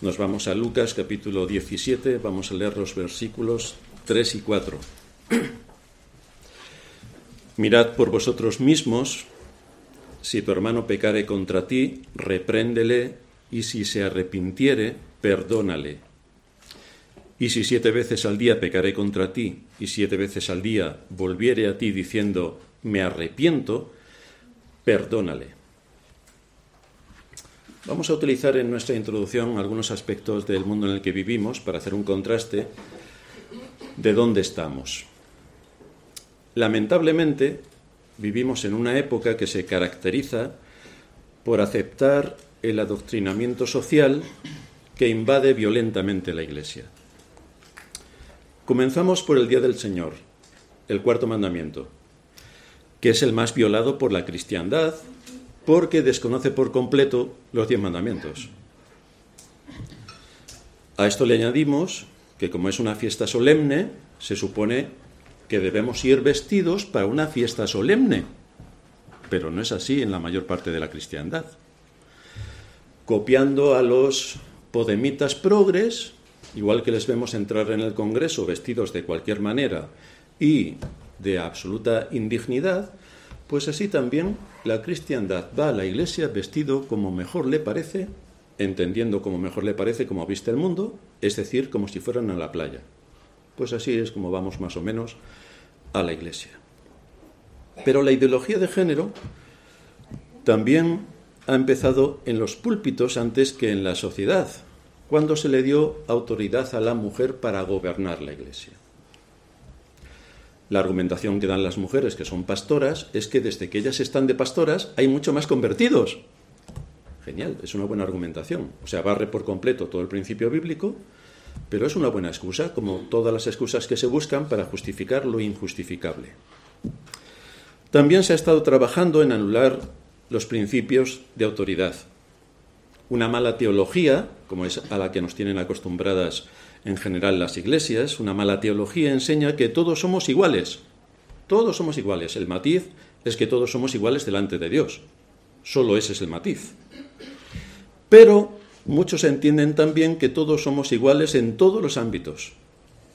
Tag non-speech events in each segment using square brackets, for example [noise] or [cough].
Nos vamos a Lucas capítulo 17, vamos a leer los versículos 3 y 4. [clears throat] Mirad por vosotros mismos, si tu hermano pecare contra ti, repréndele, y si se arrepintiere, perdónale. Y si siete veces al día pecaré contra ti, y siete veces al día volviere a ti diciendo, me arrepiento, perdónale. Vamos a utilizar en nuestra introducción algunos aspectos del mundo en el que vivimos para hacer un contraste de dónde estamos. Lamentablemente, vivimos en una época que se caracteriza por aceptar el adoctrinamiento social que invade violentamente la Iglesia. Comenzamos por el Día del Señor, el cuarto mandamiento, que es el más violado por la cristiandad porque desconoce por completo los diez mandamientos. A esto le añadimos que como es una fiesta solemne, se supone que debemos ir vestidos para una fiesta solemne, pero no es así en la mayor parte de la cristiandad. Copiando a los podemitas progres, igual que les vemos entrar en el Congreso vestidos de cualquier manera y de absoluta indignidad, pues así también la cristiandad va a la iglesia vestido como mejor le parece, entendiendo como mejor le parece como viste el mundo, es decir, como si fueran a la playa. Pues así es como vamos más o menos a la iglesia. Pero la ideología de género también ha empezado en los púlpitos antes que en la sociedad, cuando se le dio autoridad a la mujer para gobernar la iglesia. La argumentación que dan las mujeres que son pastoras es que desde que ellas están de pastoras hay mucho más convertidos. Genial, es una buena argumentación. O sea, barre por completo todo el principio bíblico, pero es una buena excusa, como todas las excusas que se buscan para justificar lo injustificable. También se ha estado trabajando en anular los principios de autoridad. Una mala teología, como es a la que nos tienen acostumbradas en general las iglesias, una mala teología enseña que todos somos iguales. Todos somos iguales. El matiz es que todos somos iguales delante de Dios. Solo ese es el matiz. Pero muchos entienden también que todos somos iguales en todos los ámbitos.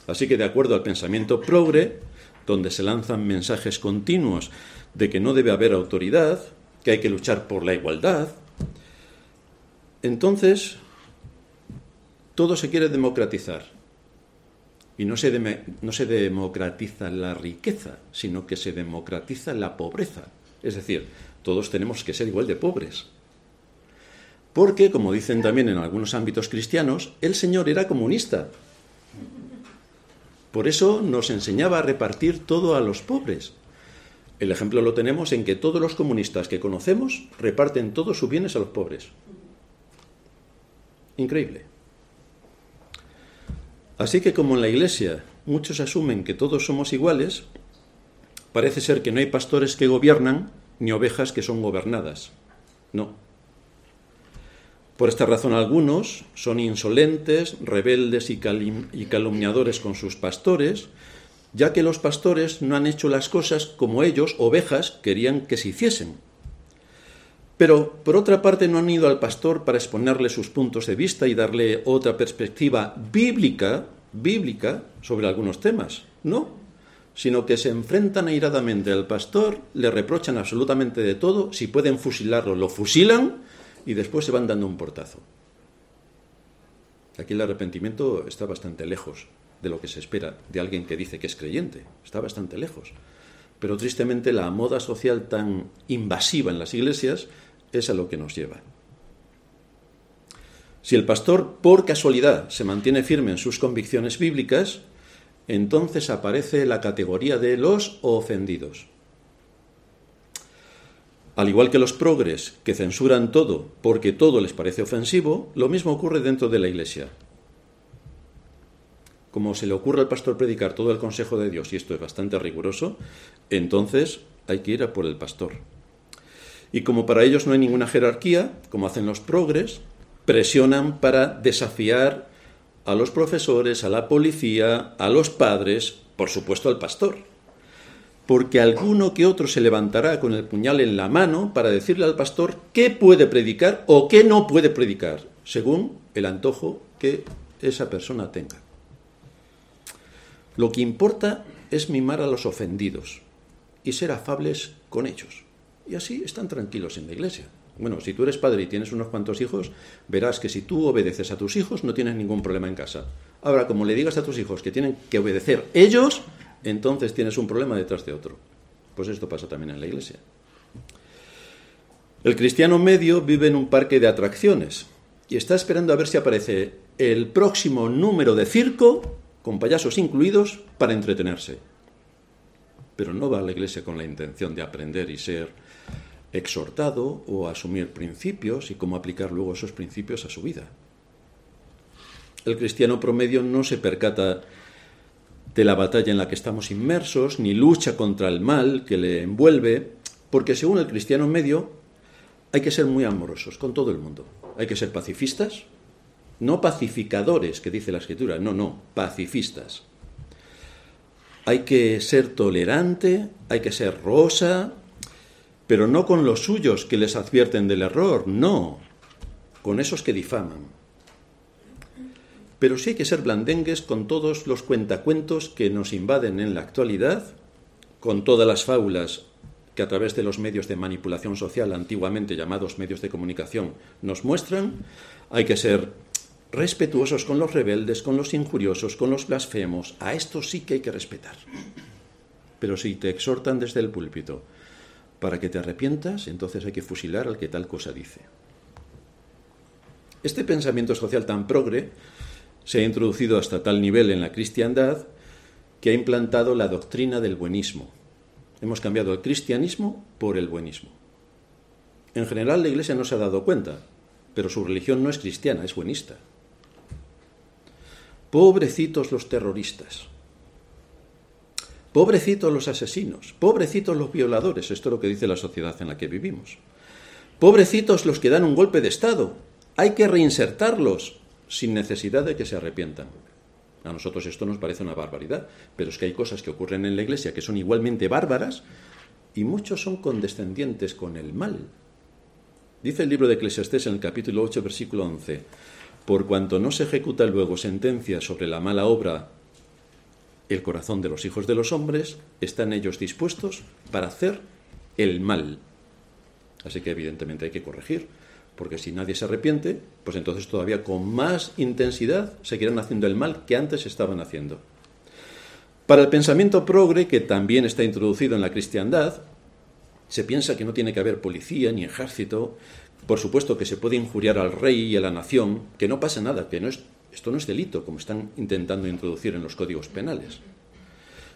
Así que de acuerdo al pensamiento progre, donde se lanzan mensajes continuos de que no debe haber autoridad, que hay que luchar por la igualdad, entonces todo se quiere democratizar. Y no se, no se democratiza la riqueza, sino que se democratiza la pobreza. Es decir, todos tenemos que ser igual de pobres. Porque, como dicen también en algunos ámbitos cristianos, el Señor era comunista. Por eso nos enseñaba a repartir todo a los pobres. El ejemplo lo tenemos en que todos los comunistas que conocemos reparten todos sus bienes a los pobres. Increíble. Así que como en la Iglesia muchos asumen que todos somos iguales, parece ser que no hay pastores que gobiernan ni ovejas que son gobernadas. No. Por esta razón algunos son insolentes, rebeldes y, calumniadores con sus pastores, ya que los pastores no han hecho las cosas como ellos, ovejas, querían que se hiciesen. Pero, por otra parte, no han ido al pastor para exponerle sus puntos de vista y darle otra perspectiva bíblica, bíblica sobre algunos temas. No, sino que se enfrentan airadamente al pastor, le reprochan absolutamente de todo, si pueden fusilarlo, lo fusilan y después se van dando un portazo. Aquí el arrepentimiento está bastante lejos de lo que se espera de alguien que dice que es creyente, está bastante lejos. Pero tristemente la moda social tan invasiva en las iglesias es a lo que nos lleva. Si el pastor por casualidad se mantiene firme en sus convicciones bíblicas, entonces aparece la categoría de los ofendidos. Al igual que los progres que censuran todo porque todo les parece ofensivo, lo mismo ocurre dentro de la Iglesia. Como se le ocurre al pastor predicar todo el consejo de Dios, y esto es bastante riguroso, entonces hay que ir a por el pastor. Y como para ellos no hay ninguna jerarquía, como hacen los progres, presionan para desafiar a los profesores, a la policía, a los padres, por supuesto al pastor. Porque alguno que otro se levantará con el puñal en la mano para decirle al pastor qué puede predicar o qué no puede predicar, según el antojo que esa persona tenga. Lo que importa es mimar a los ofendidos y ser afables con ellos. Y así están tranquilos en la iglesia. Bueno, si tú eres padre y tienes unos cuantos hijos, verás que si tú obedeces a tus hijos no tienes ningún problema en casa. Ahora, como le digas a tus hijos que tienen que obedecer ellos, entonces tienes un problema detrás de otro. Pues esto pasa también en la iglesia. El cristiano medio vive en un parque de atracciones y está esperando a ver si aparece el próximo número de circo, con payasos incluidos, para entretenerse. Pero no va a la iglesia con la intención de aprender y ser exhortado o asumir principios y cómo aplicar luego esos principios a su vida. El cristiano promedio no se percata de la batalla en la que estamos inmersos, ni lucha contra el mal que le envuelve, porque según el cristiano medio hay que ser muy amorosos con todo el mundo. Hay que ser pacifistas, no pacificadores, que dice la escritura, no, no, pacifistas. Hay que ser tolerante, hay que ser rosa, pero no con los suyos que les advierten del error, no, con esos que difaman. Pero sí hay que ser blandengues con todos los cuentacuentos que nos invaden en la actualidad, con todas las fábulas que a través de los medios de manipulación social, antiguamente llamados medios de comunicación, nos muestran. Hay que ser respetuosos con los rebeldes, con los injuriosos, con los blasfemos. A estos sí que hay que respetar. Pero si te exhortan desde el púlpito para que te arrepientas, entonces hay que fusilar al que tal cosa dice. Este pensamiento social tan progre se ha introducido hasta tal nivel en la cristiandad que ha implantado la doctrina del buenismo. Hemos cambiado el cristianismo por el buenismo. En general la Iglesia no se ha dado cuenta, pero su religión no es cristiana, es buenista. Pobrecitos los terroristas. Pobrecitos los asesinos. Pobrecitos los violadores. Esto es lo que dice la sociedad en la que vivimos. Pobrecitos los que dan un golpe de Estado. Hay que reinsertarlos sin necesidad de que se arrepientan. A nosotros esto nos parece una barbaridad, pero es que hay cosas que ocurren en la Iglesia que son igualmente bárbaras y muchos son condescendientes con el mal. Dice el libro de Eclesiastés en el capítulo 8, versículo 11, por cuanto no se ejecuta luego sentencia sobre la mala obra, el corazón de los hijos de los hombres, están ellos dispuestos para hacer el mal. Así que evidentemente hay que corregir porque si nadie se arrepiente, pues entonces todavía con más intensidad seguirán haciendo el mal que antes estaban haciendo. Para el pensamiento progre, que también está introducido en la cristiandad, se piensa que no tiene que haber policía ni ejército, por supuesto que se puede injuriar al rey y a la nación, que no pasa nada, que no es, esto no es delito, como están intentando introducir en los códigos penales.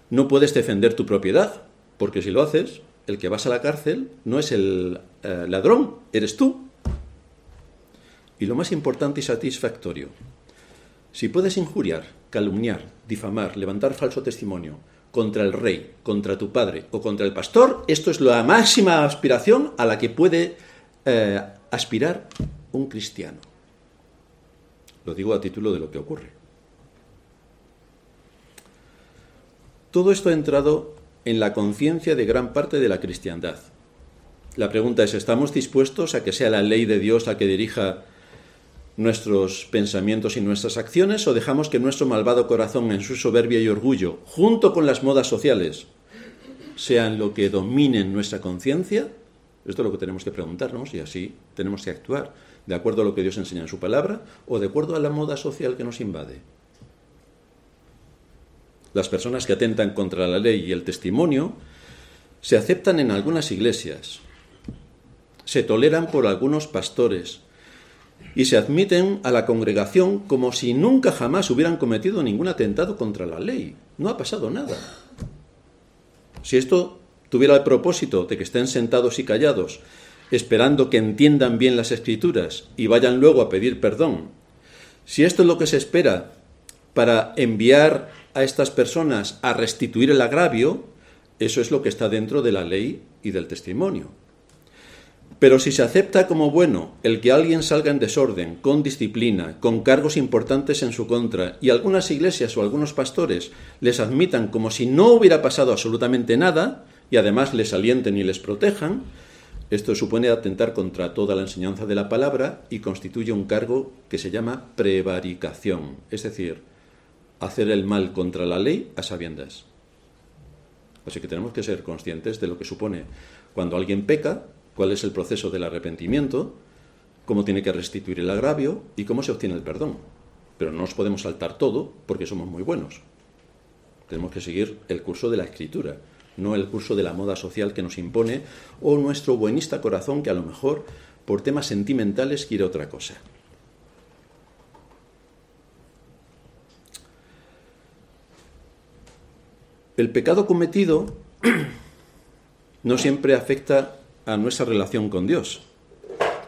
No puedes defender tu propiedad, porque si lo haces, el que vas a la cárcel no es el eh, ladrón, eres tú. Y lo más importante y satisfactorio, si puedes injuriar, calumniar, difamar, levantar falso testimonio contra el rey, contra tu padre o contra el pastor, esto es la máxima aspiración a la que puede eh, aspirar un cristiano. Lo digo a título de lo que ocurre. Todo esto ha entrado en la conciencia de gran parte de la cristiandad. La pregunta es, ¿estamos dispuestos a que sea la ley de Dios la que dirija nuestros pensamientos y nuestras acciones o dejamos que nuestro malvado corazón en su soberbia y orgullo, junto con las modas sociales, sean lo que dominen nuestra conciencia? Esto es lo que tenemos que preguntarnos y así tenemos que actuar, de acuerdo a lo que Dios enseña en su palabra o de acuerdo a la moda social que nos invade. Las personas que atentan contra la ley y el testimonio se aceptan en algunas iglesias, se toleran por algunos pastores, y se admiten a la congregación como si nunca jamás hubieran cometido ningún atentado contra la ley. No ha pasado nada. Si esto tuviera el propósito de que estén sentados y callados, esperando que entiendan bien las escrituras y vayan luego a pedir perdón, si esto es lo que se espera para enviar a estas personas a restituir el agravio, eso es lo que está dentro de la ley y del testimonio. Pero si se acepta como bueno el que alguien salga en desorden, con disciplina, con cargos importantes en su contra, y algunas iglesias o algunos pastores les admitan como si no hubiera pasado absolutamente nada, y además les alienten y les protejan, Esto supone atentar contra toda la enseñanza de la palabra y constituye un cargo que se llama prevaricación, es decir, hacer el mal contra la ley a sabiendas. Así que tenemos que ser conscientes de lo que supone cuando alguien peca, cuál es el proceso del arrepentimiento, cómo tiene que restituir el agravio y cómo se obtiene el perdón. Pero no nos podemos saltar todo porque somos muy buenos. Tenemos que seguir el curso de la escritura, no el curso de la moda social que nos impone o nuestro buenista corazón que a lo mejor por temas sentimentales quiere otra cosa. El pecado cometido [clears throat] no siempre afecta a nuestra relación con Dios,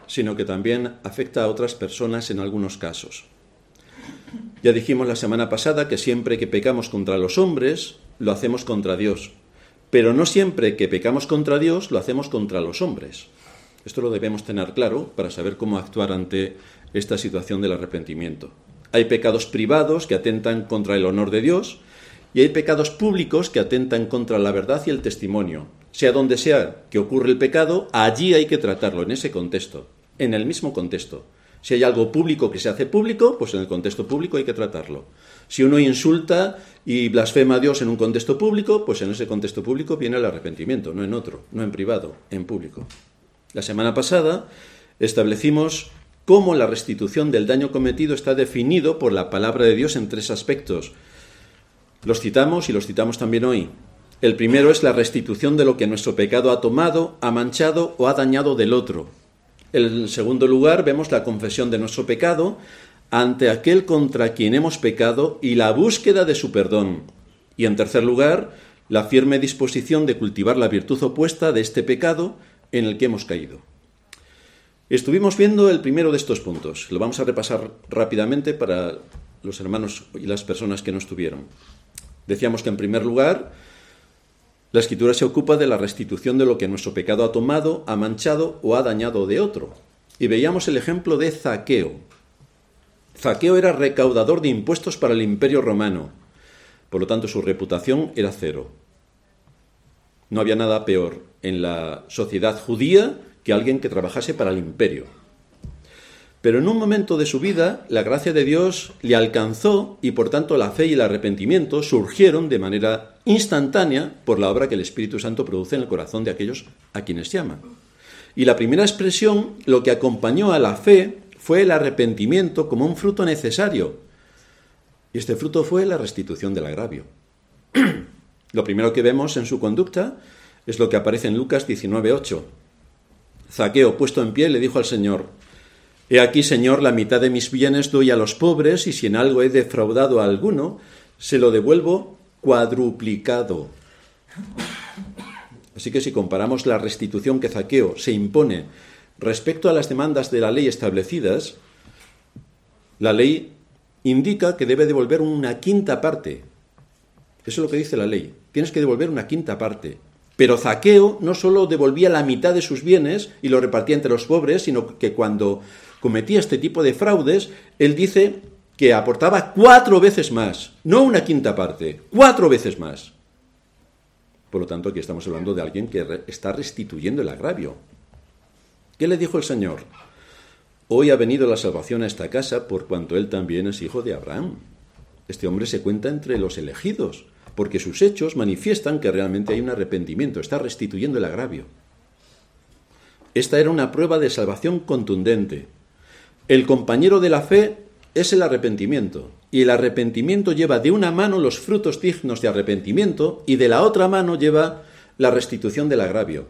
sino que también afecta a otras personas en algunos casos. Ya dijimos la semana pasada que siempre que pecamos contra los hombres, lo hacemos contra Dios, pero no siempre que pecamos contra Dios, lo hacemos contra los hombres. Esto lo debemos tener claro para saber cómo actuar ante esta situación del arrepentimiento. Hay pecados privados que atentan contra el honor de Dios, y hay pecados públicos que atentan contra la verdad y el testimonio. Sea donde sea que ocurre el pecado, allí hay que tratarlo, en ese contexto, en el mismo contexto. Si hay algo público que se hace público, pues en el contexto público hay que tratarlo. Si uno insulta y blasfema a Dios en un contexto público, pues en ese contexto público viene el arrepentimiento, no en otro, no en privado, en público. La semana pasada establecimos cómo la restitución del daño cometido está definido por la palabra de Dios en tres aspectos los citamos y los citamos también hoy. El primero es la restitución de lo que nuestro pecado ha tomado, ha manchado o ha dañado del otro. En segundo lugar, vemos la confesión de nuestro pecado ante aquel contra quien hemos pecado y la búsqueda de su perdón. Y en tercer lugar, la firme disposición de cultivar la virtud opuesta de este pecado en el que hemos caído. Estuvimos viendo el primero de estos puntos. Lo vamos a repasar rápidamente para los hermanos y las personas que no estuvieron. Decíamos que en primer lugar, la escritura se ocupa de la restitución de lo que nuestro pecado ha tomado, ha manchado o ha dañado de otro. Y veíamos el ejemplo de Zaqueo. Zaqueo era recaudador de impuestos para el imperio romano. Por lo tanto, su reputación era cero. No había nada peor en la sociedad judía que alguien que trabajase para el imperio. Pero en un momento de su vida, la gracia de Dios le alcanzó y por tanto la fe y el arrepentimiento surgieron de manera instantánea por la obra que el Espíritu Santo produce en el corazón de aquellos a quienes llama. Y la primera expresión, lo que acompañó a la fe, fue el arrepentimiento como un fruto necesario. Y este fruto fue la restitución del agravio. [clears throat] lo primero que vemos en su conducta es lo que aparece en Lucas 19.8. Zaqueo, puesto en pie, le dijo al Señor, He aquí, Señor, la mitad de mis bienes doy a los pobres, y si en algo he defraudado a alguno, se lo devuelvo cuadruplicado. Así que si comparamos la restitución que Zaqueo se impone respecto a las demandas de la ley establecidas, la ley indica que debe devolver una quinta parte. Eso es lo que dice la ley. Tienes que devolver una quinta parte. Pero Zaqueo no solo devolvía la mitad de sus bienes y lo repartía entre los pobres, sino que cuando cometía este tipo de fraudes, él dice que aportaba cuatro veces más, no una quinta parte, cuatro veces más. Por lo tanto, aquí estamos hablando de alguien que está restituyendo el agravio. ¿Qué le dijo el Señor? Hoy ha venido la salvación a esta casa por cuanto él también es hijo de Abraham. Este hombre se cuenta entre los elegidos, porque sus hechos manifiestan que realmente hay un arrepentimiento, está restituyendo el agravio. Esta era una prueba de salvación contundente, el compañero de la fe es el arrepentimiento, y el arrepentimiento lleva de una mano los frutos dignos de arrepentimiento y de la otra mano lleva la restitución del agravio.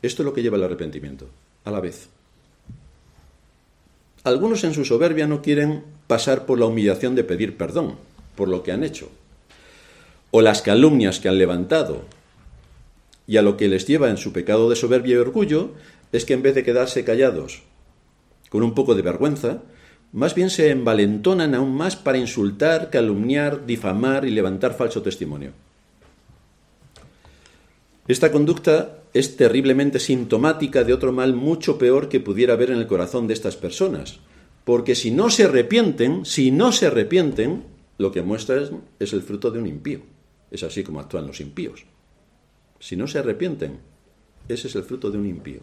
Esto es lo que lleva el arrepentimiento, a la vez. Algunos en su soberbia no quieren pasar por la humillación de pedir perdón por lo que han hecho, o las calumnias que han levantado, y a lo que les lleva en su pecado de soberbia y orgullo es que en vez de quedarse callados con un poco de vergüenza, más bien se envalentonan aún más para insultar, calumniar, difamar y levantar falso testimonio. Esta conducta es terriblemente sintomática de otro mal mucho peor que pudiera haber en el corazón de estas personas, porque si no se arrepienten, si no se arrepienten, lo que muestra es, el fruto de un impío. Es así como actúan los impíos. Si no se arrepienten, ese es el fruto de un impío.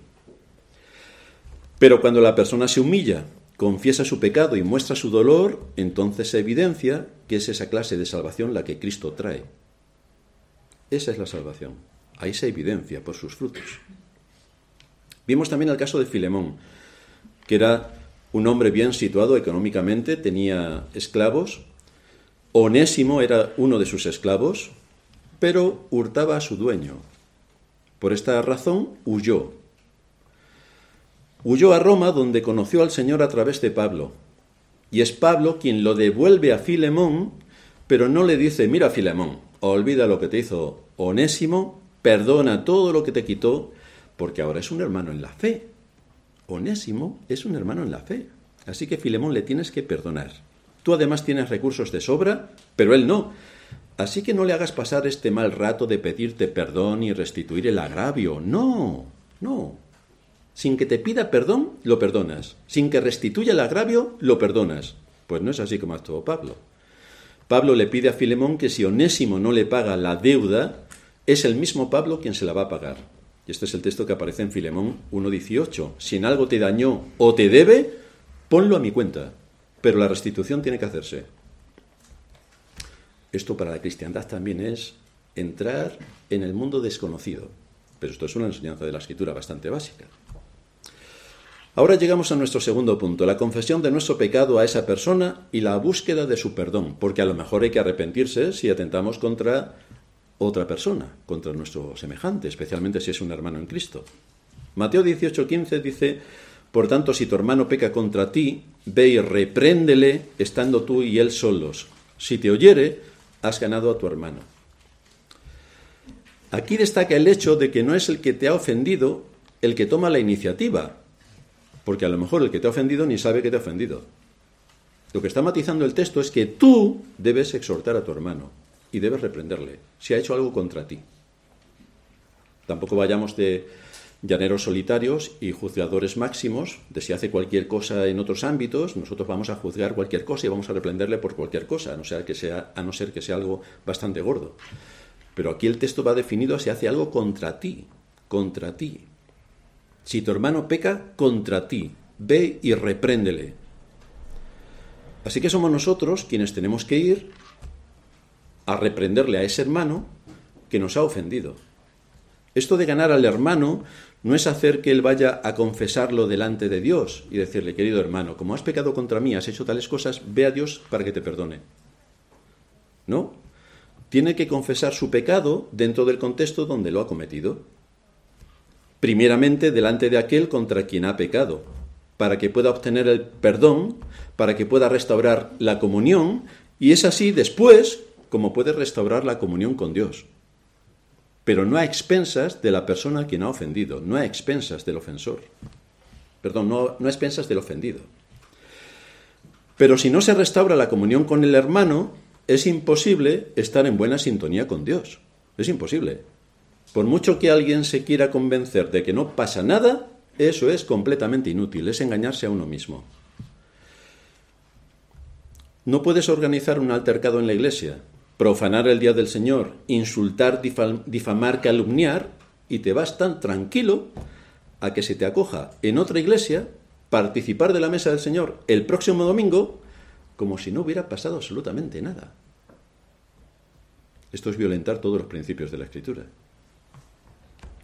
Pero cuando la persona se humilla, confiesa su pecado y muestra su dolor, entonces se evidencia que es esa clase de salvación la que Cristo trae. Esa es la salvación. Ahí se evidencia por sus frutos. Vimos también el caso de Filemón, que era un hombre bien situado económicamente, tenía esclavos. Onésimo era uno de sus esclavos, pero hurtaba a su dueño. Por esta razón huyó. Huyó a Roma donde conoció al Señor a través de Pablo. Y es Pablo quien lo devuelve a Filemón, pero no le dice, mira Filemón, olvida lo que te hizo Onésimo, perdona todo lo que te quitó, porque ahora es un hermano en la fe. Onésimo es un hermano en la fe. Así que Filemón le tienes que perdonar. Tú además tienes recursos de sobra, pero él no. Así que no le hagas pasar este mal rato de pedirte perdón y restituir el agravio. No, no. Sin que te pida perdón, lo perdonas. Sin que restituya el agravio, lo perdonas. Pues no es así como actuó Pablo. Pablo le pide a Filemón que si Onésimo no le paga la deuda, es el mismo Pablo quien se la va a pagar. Y este es el texto que aparece en Filemón 1.18. Si en algo te dañó o te debe, ponlo a mi cuenta. Pero la restitución tiene que hacerse. Esto para la cristiandad también es entrar en el mundo desconocido. Pero esto es una enseñanza de la escritura bastante básica. Ahora llegamos a nuestro segundo punto, la confesión de nuestro pecado a esa persona y la búsqueda de su perdón, porque a lo mejor hay que arrepentirse si atentamos contra otra persona, contra nuestro semejante, especialmente si es un hermano en Cristo. Mateo 18:15 dice, por tanto, si tu hermano peca contra ti, ve y repréndele estando tú y él solos. Si te oyere, has ganado a tu hermano. Aquí destaca el hecho de que no es el que te ha ofendido el que toma la iniciativa, porque a lo mejor el que te ha ofendido ni sabe que te ha ofendido. Lo que está matizando el texto es que tú debes exhortar a tu hermano y debes reprenderle si ha hecho algo contra ti. Tampoco vayamos de llaneros solitarios y juzgadores máximos de si hace cualquier cosa en otros ámbitos, nosotros vamos a juzgar cualquier cosa y vamos a reprenderle por cualquier cosa, a no ser que sea, a no ser, que sea algo bastante gordo. Pero aquí el texto va definido si hace algo contra ti, contra ti, si tu hermano peca contra ti, ve y repréndele. Así que somos nosotros quienes tenemos que ir a reprenderle a ese hermano que nos ha ofendido. Esto de ganar al hermano no es hacer que él vaya a confesarlo delante de Dios y decirle, querido hermano, como has pecado contra mí, has hecho tales cosas, ve a Dios para que te perdone. No, tiene que confesar su pecado dentro del contexto donde lo ha cometido primeramente delante de aquel contra quien ha pecado, para que pueda obtener el perdón, para que pueda restaurar la comunión, y es así después como puede restaurar la comunión con Dios. Pero no a expensas de la persona quien ha ofendido, no a expensas del ofensor. Perdón, no a expensas del ofendido. Pero si no se restaura la comunión con el hermano, es imposible estar en buena sintonía con Dios. Es imposible. Por mucho que alguien se quiera convencer de que no pasa nada, eso es completamente inútil, es engañarse a uno mismo. No puedes organizar un altercado en la iglesia, profanar el día del Señor, insultar, difamar, calumniar, y te vas tan tranquilo a que se te acoja en otra iglesia, participar de la mesa del Señor el próximo domingo, como si no hubiera pasado absolutamente nada. Esto es violentar todos los principios de la Escritura.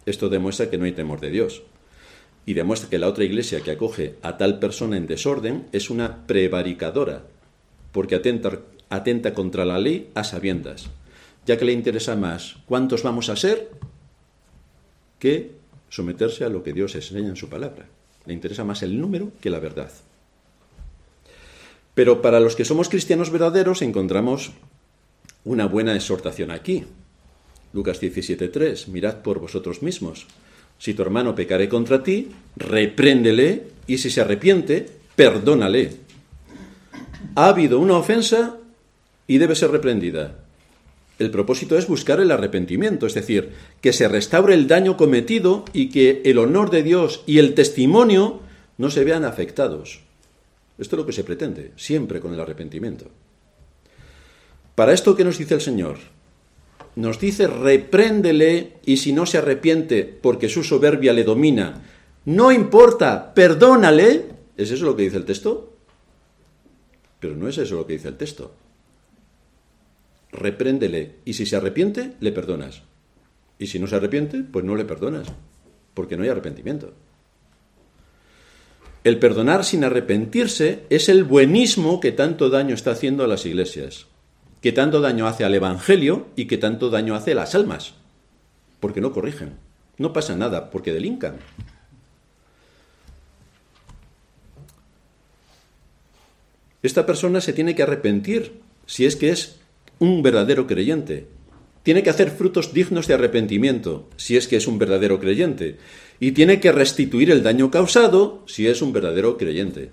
Esto demuestra que no hay temor de Dios. Y demuestra que la otra iglesia que acoge a tal persona en desorden es una prevaricadora, porque atenta, atenta contra la ley a sabiendas, ya que le interesa más cuántos vamos a ser que someterse a lo que Dios enseña en su palabra. Le interesa más el número que la verdad. Pero para los que somos cristianos verdaderos encontramos una buena exhortación aquí. Lucas 17:3, mirad por vosotros mismos. Si tu hermano pecare contra ti, repréndele y si se arrepiente, perdónale. Ha habido una ofensa y debe ser reprendida. El propósito es buscar el arrepentimiento, es decir, que se restaure el daño cometido y que el honor de Dios y el testimonio no se vean afectados. Esto es lo que se pretende, siempre con el arrepentimiento. Para esto, ¿qué nos dice el Señor? nos dice repréndele y si no se arrepiente porque su soberbia le domina no importa, perdónale. ¿Es eso lo que dice el texto? Pero no es eso lo que dice el texto. Repréndele y si se arrepiente, le perdonas. Y si no se arrepiente, pues no le perdonas, porque no hay arrepentimiento. El perdonar sin arrepentirse es el buenismo que tanto daño está haciendo a las iglesias, que tanto daño hace al Evangelio y que tanto daño hace a las almas, porque no corrigen. No pasa nada, porque delincan. Esta persona se tiene que arrepentir si es que es un verdadero creyente. Tiene que hacer frutos dignos de arrepentimiento si es que es un verdadero creyente y tiene que restituir el daño causado si es un verdadero creyente.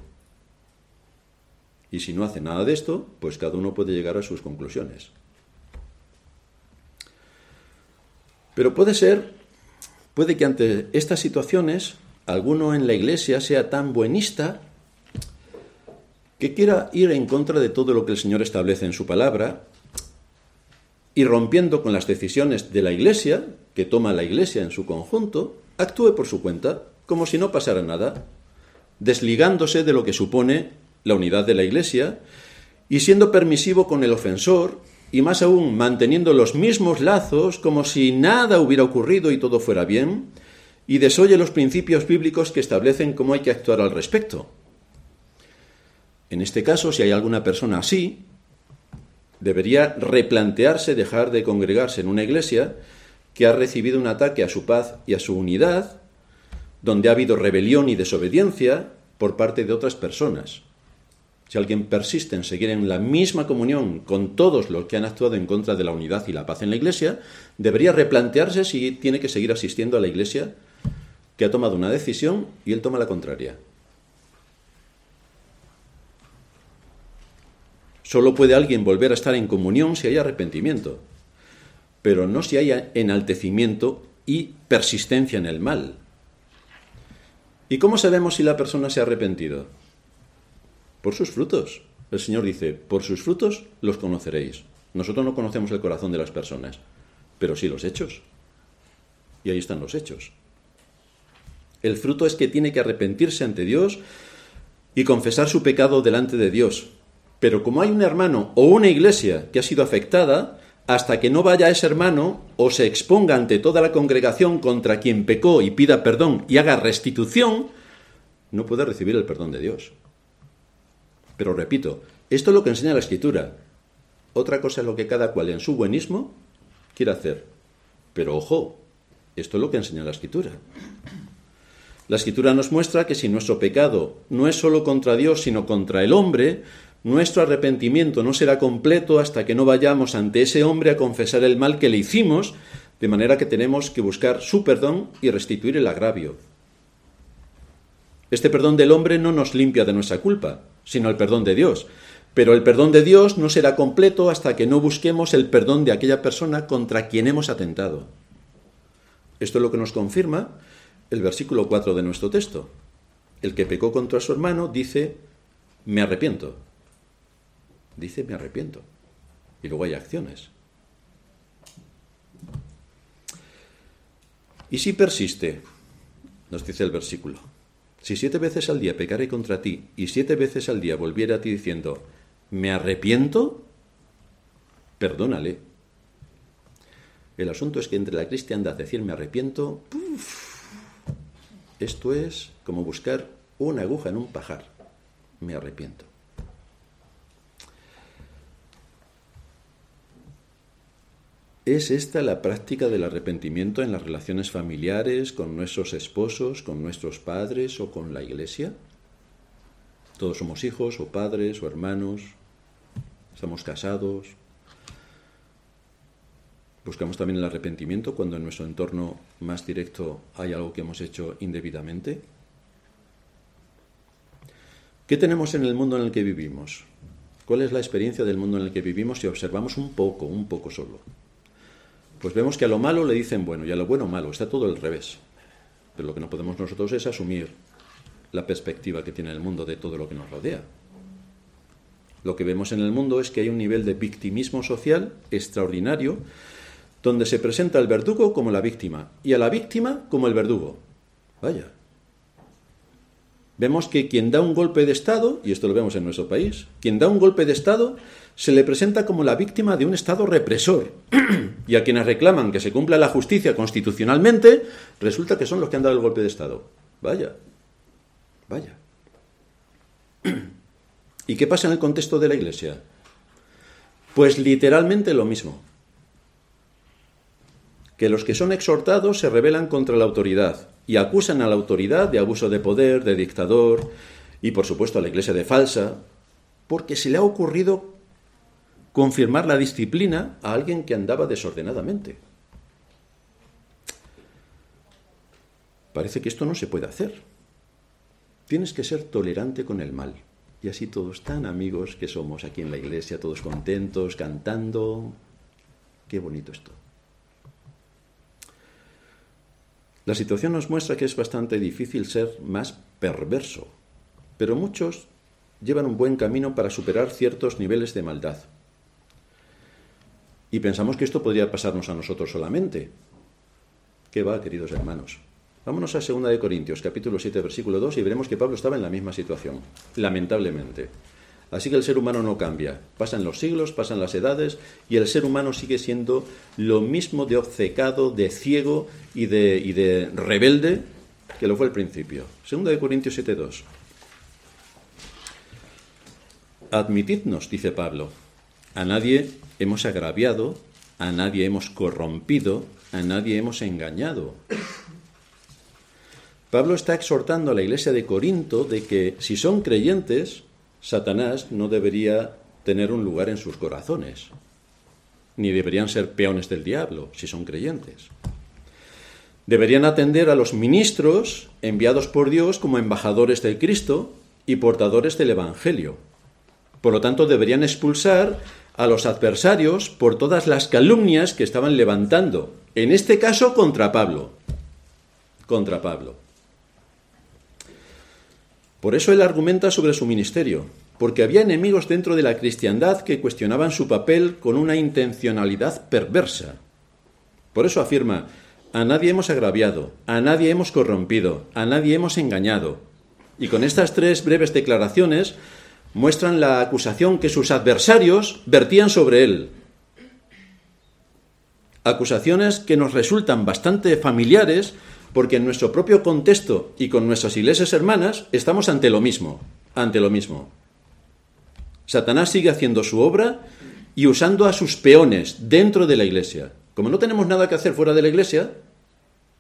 Y si no hace nada de esto, pues cada uno puede llegar a sus conclusiones. Pero puede ser, puede que ante estas situaciones alguno en la iglesia sea tan buenista que quiera ir en contra de todo lo que el Señor establece en su palabra y rompiendo con las decisiones de la iglesia, que toma la iglesia en su conjunto, actúe por su cuenta, como si no pasara nada, desligándose de lo que supone la unidad de la Iglesia y siendo permisivo con el ofensor y más aún manteniendo los mismos lazos como si nada hubiera ocurrido y todo fuera bien, y desoye los principios bíblicos que establecen cómo hay que actuar al respecto. En este caso, si hay alguna persona así, debería replantearse dejar de congregarse en una iglesia que ha recibido un ataque a su paz y a su unidad, donde ha habido rebelión y desobediencia por parte de otras personas. Si alguien persiste en seguir en la misma comunión con todos los que han actuado en contra de la unidad y la paz en la Iglesia, debería replantearse si tiene que seguir asistiendo a la Iglesia que ha tomado una decisión y él toma la contraria. Solo puede alguien volver a estar en comunión si hay arrepentimiento pero no si haya enaltecimiento y persistencia en el mal. ¿Y cómo sabemos si la persona se ha arrepentido? Por sus frutos. El Señor dice, por sus frutos los conoceréis. Nosotros no conocemos el corazón de las personas, pero sí los hechos. Y ahí están los hechos. El fruto es que tiene que arrepentirse ante Dios y confesar su pecado delante de Dios. Pero como hay un hermano o una iglesia que ha sido afectada, hasta que no vaya ese hermano o se exponga ante toda la congregación contra quien pecó y pida perdón y haga restitución, no puede recibir el perdón de Dios. Pero repito, esto es lo que enseña la Escritura. Otra cosa es lo que cada cual en su buenismo quiere hacer. Pero ojo, esto es lo que enseña la Escritura. La Escritura nos muestra que si nuestro pecado no es solo contra Dios, sino contra el hombre, nuestro arrepentimiento no será completo hasta que no vayamos ante ese hombre a confesar el mal que le hicimos, de manera que tenemos que buscar su perdón y restituir el agravio. Este perdón del hombre no nos limpia de nuestra culpa, sino el perdón de Dios. Pero el perdón de Dios no será completo hasta que no busquemos el perdón de aquella persona contra quien hemos atentado. Esto es lo que nos confirma el versículo 4 de nuestro texto. El que pecó contra su hermano dice, me arrepiento dice me arrepiento. Y luego hay acciones. Y si persiste, nos dice el versículo, si siete veces al día pecaré contra ti y siete veces al día volviera a ti diciendo, me arrepiento, perdónale. El asunto es que entre la cristiandad decir me arrepiento, esto es como buscar una aguja en un pajar. Me arrepiento. ¿Es esta la práctica del arrepentimiento en las relaciones familiares, con nuestros esposos, con nuestros padres o con la iglesia? Todos somos hijos o padres o hermanos, estamos casados. Buscamos también el arrepentimiento cuando en nuestro entorno más directo hay algo que hemos hecho indebidamente. ¿Qué tenemos en el mundo en el que vivimos? ¿Cuál es la experiencia del mundo en el que vivimos si observamos un poco, un poco solo? Pues vemos que a lo malo le dicen bueno y a lo bueno malo, está todo al revés. Pero lo que no podemos nosotros es asumir la perspectiva que tiene el mundo de todo lo que nos rodea. Lo que vemos en el mundo es que hay un nivel de victimismo social extraordinario donde se presenta al verdugo como la víctima y a la víctima como el verdugo. Vaya, vemos que quien da un golpe de Estado, y esto lo vemos en nuestro país, quien da un golpe de Estado se le presenta como la víctima de un Estado represor. [clears throat] y a quienes reclaman que se cumpla la justicia constitucionalmente, resulta que son los que han dado el golpe de Estado. Vaya, vaya. [clears throat] ¿Y qué pasa en el contexto de la Iglesia? Pues literalmente lo mismo. Que los que son exhortados se rebelan contra la autoridad y acusan a la autoridad de abuso de poder, de dictador y por supuesto a la Iglesia de falsa, porque se le ha ocurrido confirmar la disciplina a alguien que andaba desordenadamente. Parece que esto no se puede hacer. Tienes que ser tolerante con el mal. Y así todos tan amigos que somos aquí en la iglesia, todos contentos, cantando. Qué bonito esto. La situación nos muestra que es bastante difícil ser más perverso, pero muchos llevan un buen camino para superar ciertos niveles de maldad. Y pensamos que esto podría pasarnos a nosotros solamente. ¿Qué va, queridos hermanos? Vámonos a 2 de Corintios, capítulo 7, versículo 2, y veremos que Pablo estaba en la misma situación, lamentablemente. Así que el ser humano no cambia. Pasan los siglos, pasan las edades, y el ser humano sigue siendo lo mismo de obcecado, de ciego y de, rebelde que lo fue al principio. 2 de Corintios 7, 2. Admitidnos, dice Pablo, a nadie hemos agraviado, a nadie hemos corrompido, a nadie hemos engañado. Pablo está exhortando a la iglesia de Corinto de que si son creyentes, Satanás no debería tener un lugar en sus corazones, ni deberían ser peones del diablo si son creyentes. Deberían atender a los ministros enviados por Dios como embajadores del Cristo y portadores del Evangelio. Por lo tanto, deberían expulsar a los adversarios por todas las calumnias que estaban levantando, en este caso contra Pablo. Contra Pablo. Por eso él argumenta sobre su ministerio, porque había enemigos dentro de la cristiandad que cuestionaban su papel con una intencionalidad perversa. Por eso afirma, a nadie hemos agraviado, a nadie hemos corrompido, a nadie hemos engañado. Y con estas tres breves declaraciones muestran la acusación que sus adversarios vertían sobre él. Acusaciones que nos resultan bastante familiares porque en nuestro propio contexto y con nuestras iglesias hermanas estamos ante lo mismo, ante lo mismo. Satanás sigue haciendo su obra y usando a sus peones dentro de la iglesia. Como no tenemos nada que hacer fuera de la iglesia,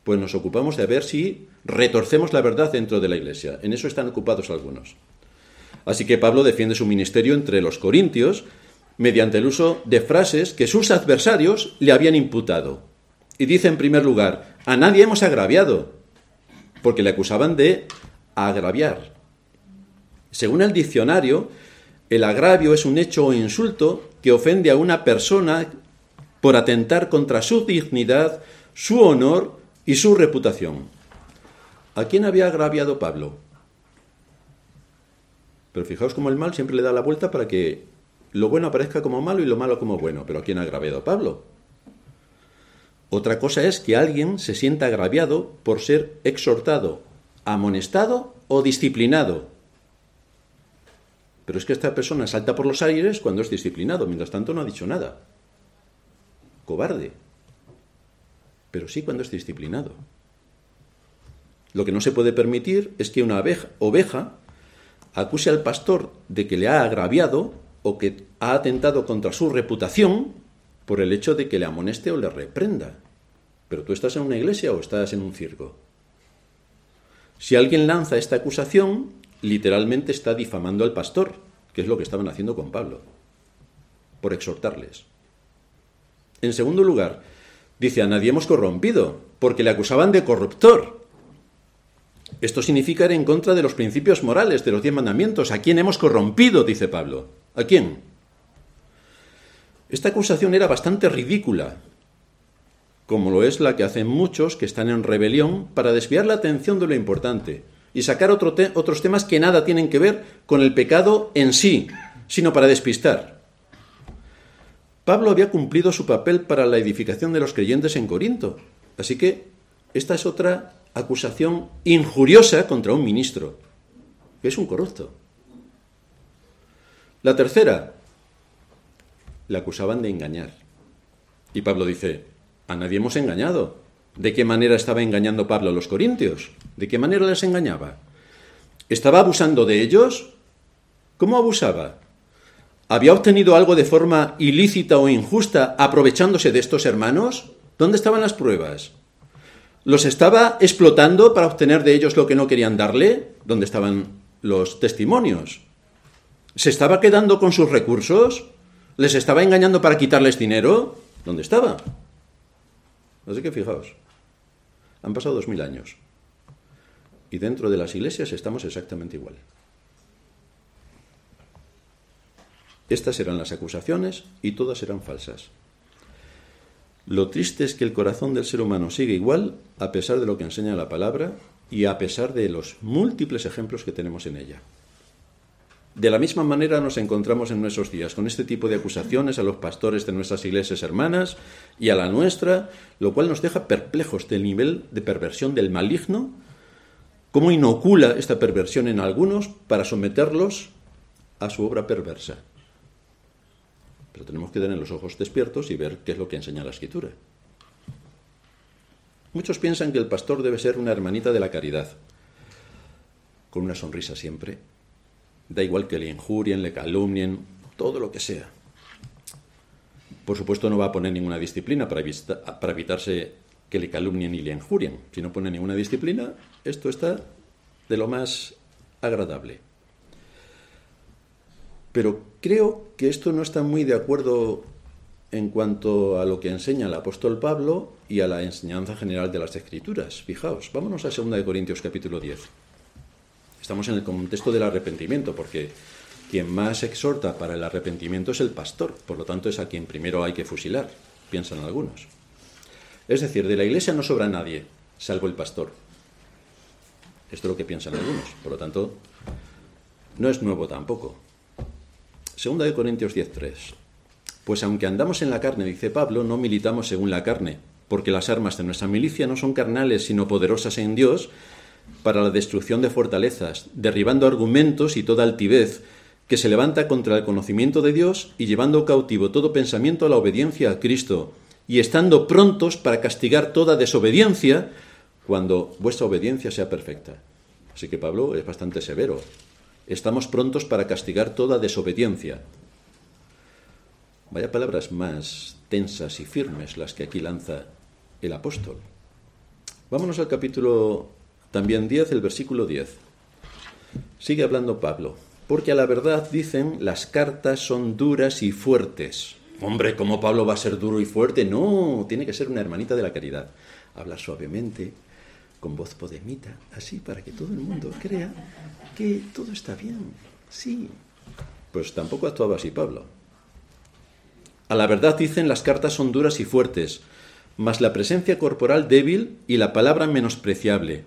pues nos ocupamos de ver si retorcemos la verdad dentro de la iglesia. En eso están ocupados algunos. Así que Pablo defiende su ministerio entre los corintios mediante el uso de frases que sus adversarios le habían imputado. Y dice en primer lugar, a nadie hemos agraviado, porque le acusaban de agraviar. Según el diccionario, el agravio es un hecho o insulto que ofende a una persona por atentar contra su dignidad, su honor y su reputación. ¿A quién había agraviado Pablo? Pero fijaos cómo el mal siempre le da la vuelta para que lo bueno aparezca como malo y lo malo como bueno. ¿Pero a quién ha agraviado Pablo? Otra cosa es que alguien se sienta agraviado por ser exhortado, amonestado o disciplinado. Pero es que esta persona salta por los aires cuando es disciplinado, mientras tanto no ha dicho nada. Cobarde. Pero sí cuando es disciplinado. Lo que no se puede permitir es que una oveja acuse al pastor de que le ha agraviado o que ha atentado contra su reputación por el hecho de que le amoneste o le reprenda. Pero tú estás en una iglesia o estás en un circo. Si alguien lanza esta acusación, literalmente está difamando al pastor, que es lo que estaban haciendo con Pablo, por exhortarles. En segundo lugar, dice, a nadie hemos corrompido, porque le acusaban de corruptor. Esto significa ir en contra de los principios morales de los diez mandamientos. ¿A quién hemos corrompido? dice Pablo. ¿A quién? Esta acusación era bastante ridícula, como lo es la que hacen muchos que están en rebelión para desviar la atención de lo importante y sacar otros temas que nada tienen que ver con el pecado en sí, sino para despistar. Pablo había cumplido su papel para la edificación de los creyentes en Corinto, así que esta es otra acusación injuriosa contra un ministro. que es un corrupto. La tercera, le acusaban de engañar. Y Pablo dice, a nadie hemos engañado. ¿De qué manera estaba engañando Pablo a los corintios? ¿De qué manera les engañaba? ¿Estaba abusando de ellos? ¿Cómo abusaba? ¿Había obtenido algo de forma ilícita o injusta aprovechándose de estos hermanos? ¿Dónde estaban las pruebas? ¿Los estaba explotando para obtener de ellos lo que no querían darle? ¿Dónde estaban los testimonios? ¿Se estaba quedando con sus recursos? ¿Les estaba engañando para quitarles dinero? ¿Dónde estaba? Así que fijaos, han pasado dos mil años y dentro de las iglesias estamos exactamente igual. Estas eran las acusaciones y todas eran falsas. Lo triste es que el corazón del ser humano sigue igual a pesar de lo que enseña la palabra y a pesar de los múltiples ejemplos que tenemos en ella. De la misma manera nos encontramos en nuestros días con este tipo de acusaciones a los pastores de nuestras iglesias hermanas y a la nuestra, lo cual nos deja perplejos del nivel de perversión del maligno, cómo inocula esta perversión en algunos para someterlos a su obra perversa. Pero tenemos que tener los ojos despiertos y ver qué es lo que enseña la escritura. Muchos piensan que el pastor debe ser una hermanita de la caridad, con una sonrisa siempre. Da igual que le injurien, le calumnien, todo lo que sea. Por supuesto no va a poner ninguna disciplina para, para evitarse que le calumnien y le injurien. Si no pone ninguna disciplina, esto está de lo más agradable. Pero creo que esto no está muy de acuerdo en cuanto a lo que enseña el apóstol Pablo y a la enseñanza general de las Escrituras. Fijaos, vámonos a 2 de Corintios capítulo 10. Estamos en el contexto del arrepentimiento, porque quien más exhorta para el arrepentimiento es el pastor, por lo tanto es a quien primero hay que fusilar, piensan algunos. Es decir, de la iglesia no sobra nadie, salvo el pastor. Esto es lo que piensan algunos, por lo tanto, no es nuevo tampoco. Segunda de Corintios 10.3. Pues aunque andamos en la carne, dice Pablo, no militamos según la carne, porque las armas de nuestra milicia no son carnales, sino poderosas en Dios para la destrucción de fortalezas, derribando argumentos y toda altivez que se levanta contra el conocimiento de Dios y llevando cautivo todo pensamiento a la obediencia a Cristo, y estando prontos para castigar toda desobediencia cuando vuestra obediencia sea perfecta. Así que Pablo es bastante severo estamos prontos para castigar toda desobediencia. Vaya palabras más tensas y firmes las que aquí lanza el apóstol. Vámonos al capítulo también 10, el versículo 10. Sigue hablando Pablo. Porque a la verdad dicen las cartas son duras y fuertes. Hombre, ¿cómo Pablo va a ser duro y fuerte? No, tiene que ser una hermanita de la caridad. Habla suavemente, con voz podemita, así para que todo el mundo crea que todo está bien. Sí. Pues tampoco actuaba así Pablo. A la verdad dicen las cartas son duras y fuertes, mas la presencia corporal débil y la palabra menospreciable.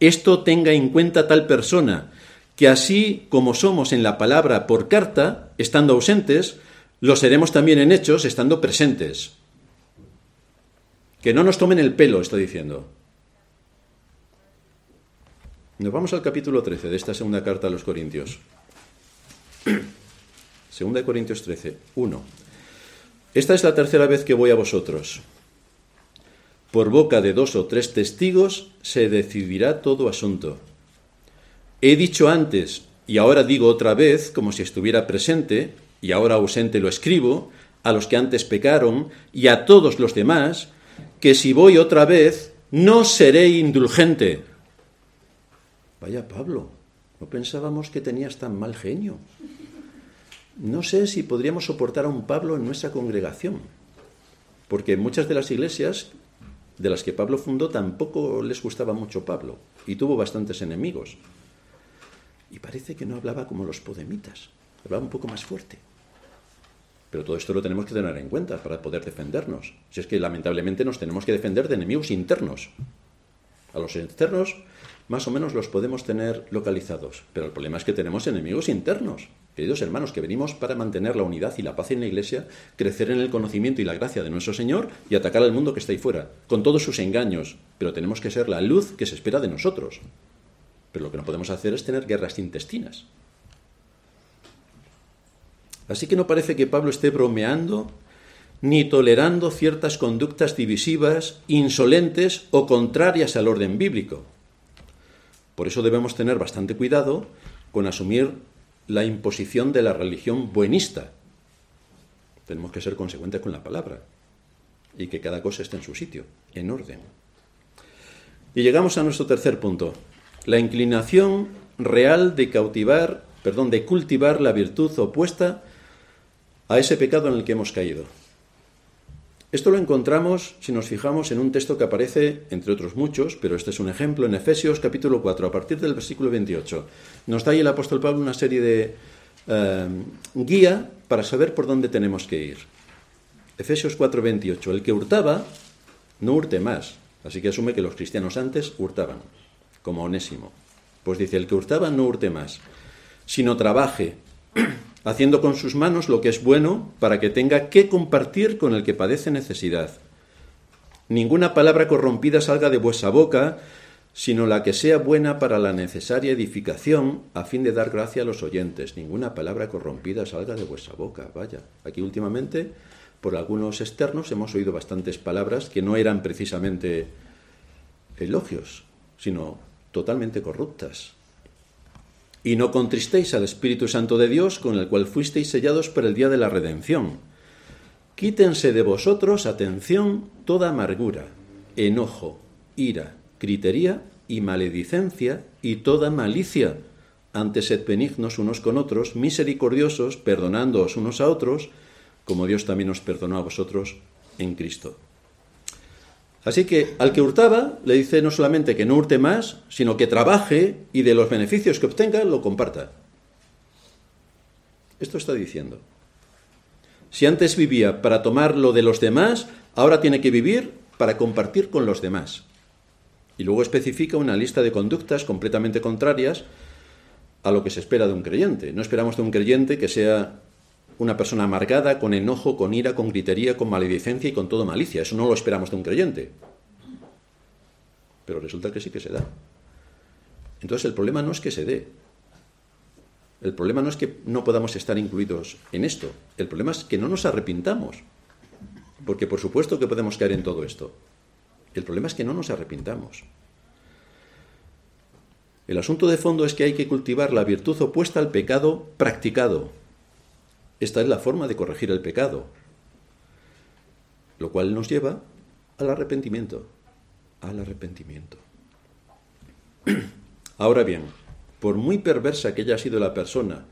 Esto tenga en cuenta tal persona, que así como somos en la palabra por carta, estando ausentes, lo seremos también en hechos, estando presentes. Que no nos tomen el pelo, está diciendo. Nos vamos al capítulo 13 de esta segunda carta a los Corintios. [clears throat] Segunda de Corintios 13, 1. Esta es la tercera vez que voy a vosotros. Por boca de dos o tres testigos se decidirá todo asunto. He dicho antes, y ahora digo otra vez, como si estuviera presente, y ahora ausente lo escribo, a los que antes pecaron, y a todos los demás, que si voy otra vez, no seré indulgente Vaya Pablo, no pensábamos que tenías tan mal genio. No sé si podríamos soportar a un Pablo en nuestra congregación, porque muchas de las iglesias de las que Pablo fundó tampoco les gustaba mucho Pablo y tuvo bastantes enemigos. Y parece que no hablaba como los podemitas, hablaba un poco más fuerte. Pero todo esto lo tenemos que tener en cuenta para poder defendernos. Si es que lamentablemente nos tenemos que defender de enemigos internos. A los externos más o menos los podemos tener localizados, pero el problema es que tenemos enemigos internos. Queridos hermanos, que venimos para mantener la unidad y la paz en la Iglesia, crecer en el conocimiento y la gracia de nuestro Señor y atacar al mundo que está ahí fuera, con todos sus engaños, pero tenemos que ser la luz que se espera de nosotros. Pero lo que no podemos hacer es tener guerras intestinas. Así que no parece que Pablo esté bromeando ni tolerando ciertas conductas divisivas, insolentes o contrarias al orden bíblico. Por eso debemos tener bastante cuidado con asumir la imposición de la religión buenista. Tenemos que ser consecuentes con la palabra y que cada cosa esté en su sitio, en orden. Y llegamos a nuestro tercer punto, la inclinación real de cautivar, perdón, de cultivar la virtud opuesta a ese pecado en el que hemos caído. Esto lo encontramos si nos fijamos en un texto que aparece, entre otros muchos, pero este es un ejemplo, en Efesios capítulo 4, a partir del versículo 28. Nos da ahí el apóstol Pablo una serie de eh, guía para saber por dónde tenemos que ir. Efesios 4, 28. El que hurtaba, no hurte más. Así que asume que los cristianos antes hurtaban, como onésimo. Pues dice, el que hurtaba, no hurte más, sino trabaje haciendo con sus manos lo que es bueno para que tenga que compartir con el que padece necesidad. Ninguna palabra corrompida salga de vuestra boca, sino la que sea buena para la necesaria edificación, a fin de dar gracia a los oyentes. Ninguna palabra corrompida salga de vuestra boca. Vaya, aquí últimamente, por algunos externos, hemos oído bastantes palabras que no eran precisamente elogios, sino totalmente corruptas. Y no contristéis al Espíritu Santo de Dios, con el cual fuisteis sellados para el día de la redención. Quítense de vosotros, atención, toda amargura, enojo, ira, critería y maledicencia y toda malicia. Antes sed benignos unos con otros, misericordiosos, perdonándoos unos a otros, como Dios también os perdonó a vosotros en Cristo. Así que al que hurtaba le dice no solamente que no hurte más, sino que trabaje y de los beneficios que obtenga lo comparta. Esto está diciendo. Si antes vivía para tomar lo de los demás, ahora tiene que vivir para compartir con los demás. Y luego especifica una lista de conductas completamente contrarias a lo que se espera de un creyente. No esperamos de un creyente que sea una persona amargada, con enojo, con ira, con gritería, con maledicencia y con todo malicia. Eso no lo esperamos de un creyente. Pero resulta que sí que se da. Entonces el problema no es que se dé. El problema no es que no podamos estar incluidos en esto. El problema es que no nos arrepintamos. Porque por supuesto que podemos caer en todo esto. El problema es que no nos arrepintamos. El asunto de fondo es que hay que cultivar la virtud opuesta al pecado practicado, esta es la forma de corregir el pecado, lo cual nos lleva al arrepentimiento, al arrepentimiento. [clears throat] Ahora bien, por muy perversa que haya sido la persona,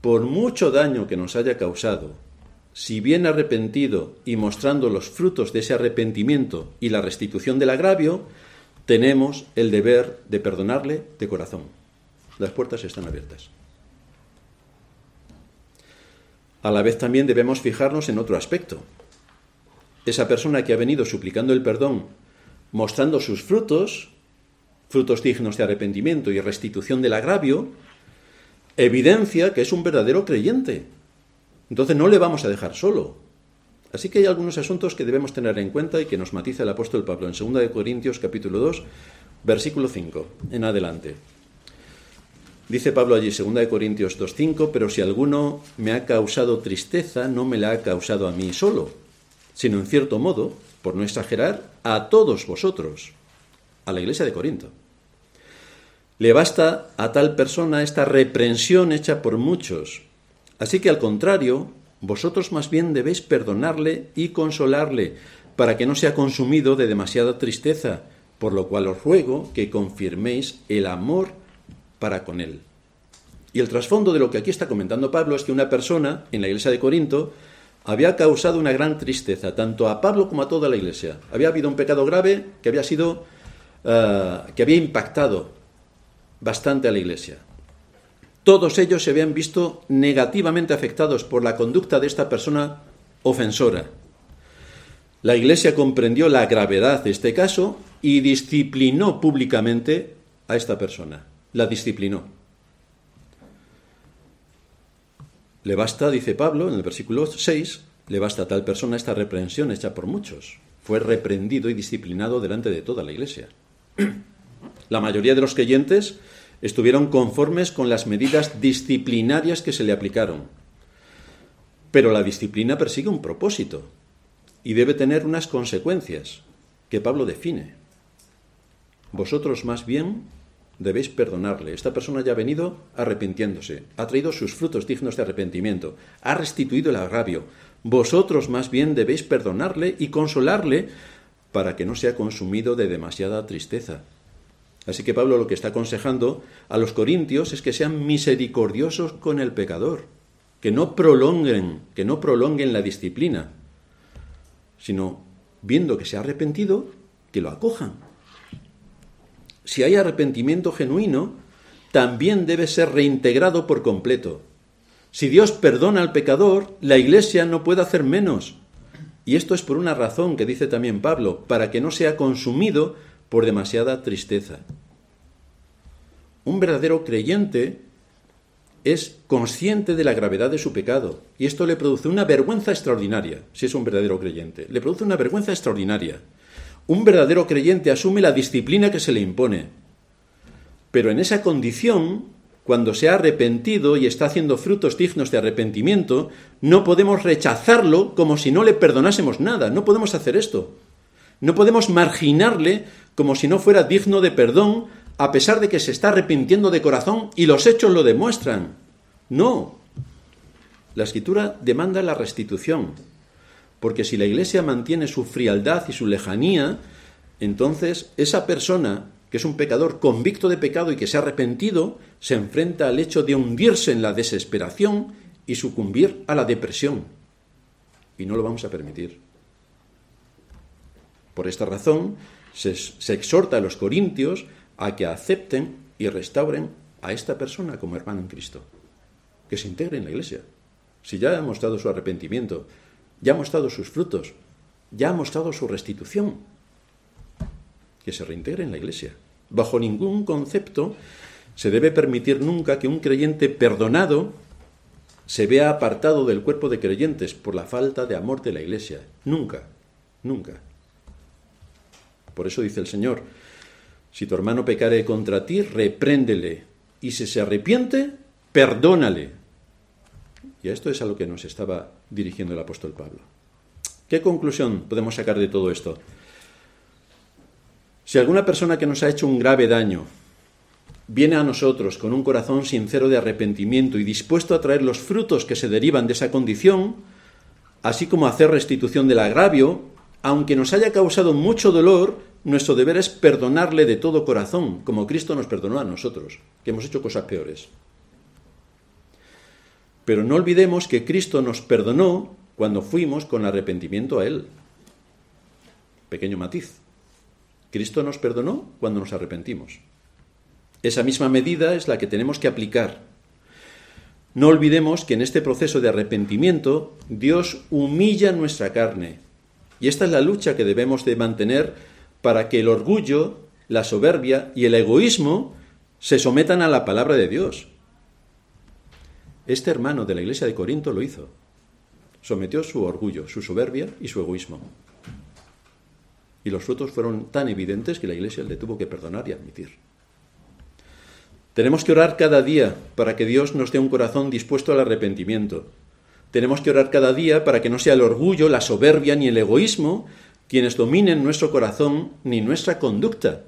por mucho daño que nos haya causado, si bien arrepentido y mostrando los frutos de ese arrepentimiento y la restitución del agravio, tenemos el deber de perdonarle de corazón. Las puertas están abiertas. A la vez también debemos fijarnos en otro aspecto. Esa persona que ha venido suplicando el perdón, mostrando sus frutos, frutos dignos de arrepentimiento y restitución del agravio, evidencia que es un verdadero creyente. Entonces no le vamos a dejar solo. Así que hay algunos asuntos que debemos tener en cuenta y que nos matiza el apóstol Pablo en 2 Corintios capítulo 2, versículo 5 en adelante. Dice Pablo allí, 2 Corintios 2.5, pero si alguno me ha causado tristeza, no me la ha causado a mí solo, sino en cierto modo, por no exagerar, a todos vosotros, a la iglesia de Corinto. Le basta a tal persona esta reprensión hecha por muchos. Así que al contrario, vosotros más bien debéis perdonarle y consolarle, para que no sea consumido de demasiada tristeza, por lo cual os ruego que confirméis el amor con él. Y el trasfondo de lo que aquí está comentando Pablo es que una persona en la iglesia de Corinto había causado una gran tristeza, tanto a Pablo como a toda la iglesia. Había habido un pecado grave que había sido, eh, que había impactado bastante a la iglesia. Todos ellos se habían visto negativamente afectados por la conducta de esta persona ofensora. La iglesia comprendió la gravedad de este caso y disciplinó públicamente a esta persona la disciplinó. Le basta, dice Pablo en el versículo 6, le basta a tal persona esta reprensión hecha por muchos. Fue reprendido y disciplinado delante de toda la iglesia. [clears throat] La mayoría de los creyentes estuvieron conformes con las medidas disciplinarias que se le aplicaron. Pero la disciplina persigue un propósito y debe tener unas consecuencias que Pablo define. Vosotros más bien debéis perdonarle. Esta persona ya ha venido arrepintiéndose, ha traído sus frutos dignos de arrepentimiento, ha restituido el agravio. Vosotros más bien debéis perdonarle y consolarle para que no sea consumido de demasiada tristeza. Así que Pablo lo que está aconsejando a los corintios es que sean misericordiosos con el pecador, que no prolonguen, que no prolonguen la disciplina, sino viendo que se ha arrepentido, que lo acojan. Si hay arrepentimiento genuino, también debe ser reintegrado por completo. Si Dios perdona al pecador, la Iglesia no puede hacer menos. Y esto es por una razón que dice también Pablo, para que no sea consumido por demasiada tristeza. Un verdadero creyente es consciente de la gravedad de su pecado y esto le produce una vergüenza extraordinaria, si es un verdadero creyente. Le produce una vergüenza extraordinaria. Un verdadero creyente asume la disciplina que se le impone. Pero en esa condición, cuando se ha arrepentido y está haciendo frutos dignos de arrepentimiento, no podemos rechazarlo como si no le perdonásemos nada. No podemos hacer esto. No podemos marginarle como si no fuera digno de perdón, a pesar de que se está arrepintiendo de corazón y los hechos lo demuestran. No. La escritura demanda la restitución, porque si la Iglesia mantiene su frialdad y su lejanía, entonces esa persona, que es un pecador convicto de pecado y que se ha arrepentido, se enfrenta al hecho de hundirse en la desesperación y sucumbir a la depresión. Y no lo vamos a permitir. Por esta razón, se, exhorta a los corintios a que acepten y restauren a esta persona como hermano en Cristo, que se integre en la iglesia. Si ya ha mostrado su arrepentimiento, ya ha mostrado sus frutos, ya ha mostrado su restitución, que se reintegre en la iglesia. Bajo ningún concepto se debe permitir nunca que un creyente perdonado se vea apartado del cuerpo de creyentes por la falta de amor de la iglesia. Nunca, nunca. Por eso dice el Señor, si tu hermano pecare contra ti, repréndele, y si se arrepiente, perdónale. Y esto es a lo que nos estaba dirigiendo el apóstol Pablo. ¿Qué conclusión podemos sacar de todo esto? Si alguna persona que nos ha hecho un grave daño viene a nosotros con un corazón sincero de arrepentimiento y dispuesto a traer los frutos que se derivan de esa condición, así como hacer restitución del agravio, aunque nos haya causado mucho dolor, nuestro deber es perdonarle de todo corazón, como Cristo nos perdonó a nosotros, que hemos hecho cosas peores. Pero no olvidemos que Cristo nos perdonó cuando fuimos con arrepentimiento a Él. Pequeño matiz. Cristo nos perdonó cuando nos arrepentimos. Esa misma medida es la que tenemos que aplicar. No olvidemos que en este proceso de arrepentimiento Dios humilla nuestra carne, y esta es la lucha que debemos de mantener para que el orgullo, la soberbia y el egoísmo se sometan a la palabra de Dios. Este hermano de la iglesia de Corinto lo hizo. Sometió su orgullo, su soberbia y su egoísmo. Y los frutos fueron tan evidentes que la iglesia le tuvo que perdonar y admitir. Tenemos que orar cada día para que Dios nos dé un corazón dispuesto al arrepentimiento, tenemos que orar cada día para que no sea el orgullo, la soberbia ni el egoísmo quienes dominen nuestro corazón ni nuestra conducta,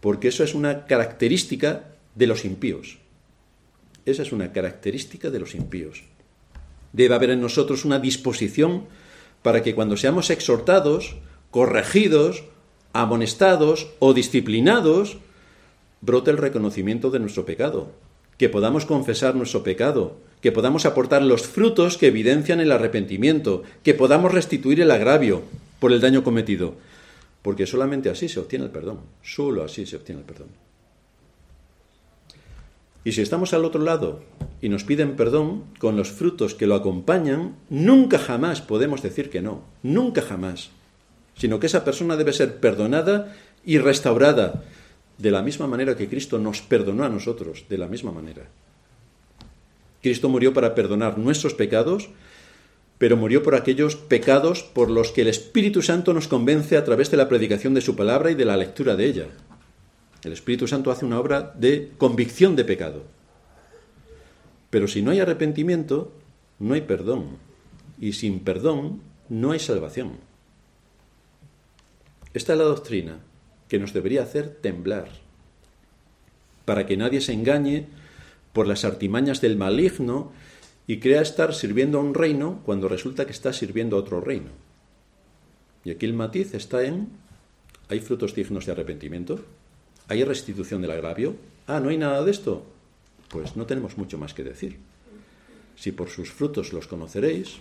porque eso es una característica de los impíos. Esa es una característica de los impíos. Debe haber en nosotros una disposición para que cuando seamos exhortados, corregidos, amonestados o disciplinados, brote el reconocimiento de nuestro pecado, que podamos confesar nuestro pecado, que podamos aportar los frutos que evidencian el arrepentimiento, que podamos restituir el agravio por el daño cometido, porque solamente así se obtiene el perdón, solo así se obtiene el perdón. Y si estamos al otro lado y nos piden perdón con los frutos que lo acompañan, nunca jamás podemos decir que no, nunca jamás, sino que esa persona debe ser perdonada y restaurada de la misma manera que Cristo nos perdonó a nosotros, de la misma manera. Cristo murió para perdonar nuestros pecados, pero murió por aquellos pecados por los que el Espíritu Santo nos convence a través de la predicación de su palabra y de la lectura de ella. El Espíritu Santo hace una obra de convicción de pecado. Pero si no hay arrepentimiento, no hay perdón. Y sin perdón no hay salvación. Esta es la doctrina que nos debería hacer temblar, para que nadie se engañe por las artimañas del maligno y crea estar sirviendo a un reino cuando resulta que está sirviendo a otro reino. Y aquí el matiz está en, ¿hay frutos dignos de arrepentimiento? ¿Hay restitución del agravio? Ah, no hay nada de esto. Pues no tenemos mucho más que decir. Si por sus frutos los conoceréis,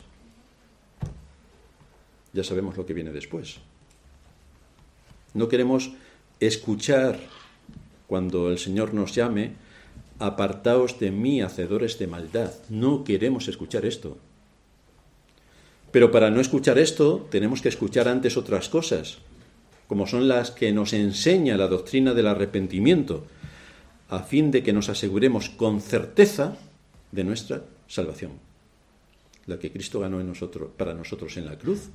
ya sabemos lo que viene después. No queremos escuchar cuando el Señor nos llame, apartaos de mí, hacedores de maldad. No queremos escuchar esto. Pero para no escuchar esto, tenemos que escuchar antes otras cosas, como son las que nos enseña la doctrina del arrepentimiento, a fin de que nos aseguremos con certeza de nuestra salvación, la que Cristo ganó en nosotros, para nosotros en la cruz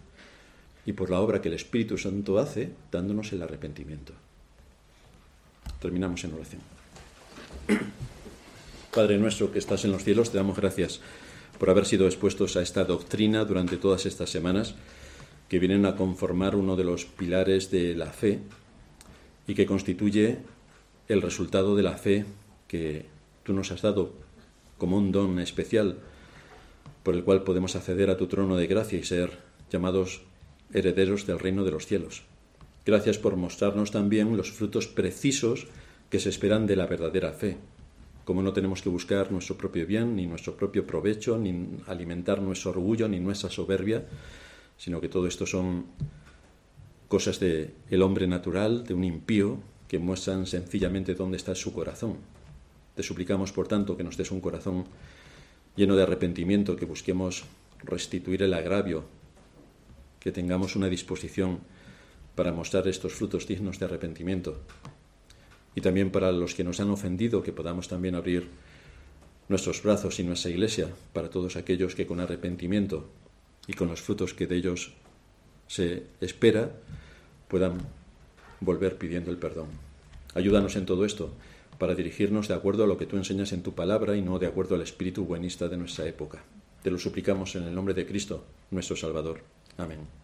y por la obra que el Espíritu Santo hace dándonos el arrepentimiento. Terminamos en oración. [coughs] Padre nuestro que estás en los cielos, te damos gracias por haber sido expuestos a esta doctrina durante todas estas semanas que vienen a conformar uno de los pilares de la fe y que constituye el resultado de la fe que tú nos has dado como un don especial por el cual podemos acceder a tu trono de gracia y ser llamados herederos del reino de los cielos. Gracias por mostrarnos también los frutos precisos que se esperan de la verdadera fe. Como no tenemos que buscar nuestro propio bien, ni nuestro propio provecho, ni alimentar nuestro orgullo, ni nuestra soberbia, sino que todo esto son cosas del el hombre natural, de un impío, que muestran sencillamente dónde está su corazón. Te suplicamos, por tanto, que nos des un corazón lleno de arrepentimiento, que busquemos restituir el agravio que tengamos una disposición para mostrar estos frutos dignos de arrepentimiento. Y también para los que nos han ofendido, que podamos también abrir nuestros brazos y nuestra iglesia para todos aquellos que con arrepentimiento y con los frutos que de ellos se espera puedan volver pidiendo el perdón. Ayúdanos en todo esto para dirigirnos de acuerdo a lo que tú enseñas en tu palabra y no de acuerdo al espíritu buenista de nuestra época. Te lo suplicamos en el nombre de Cristo, nuestro Salvador. Amén.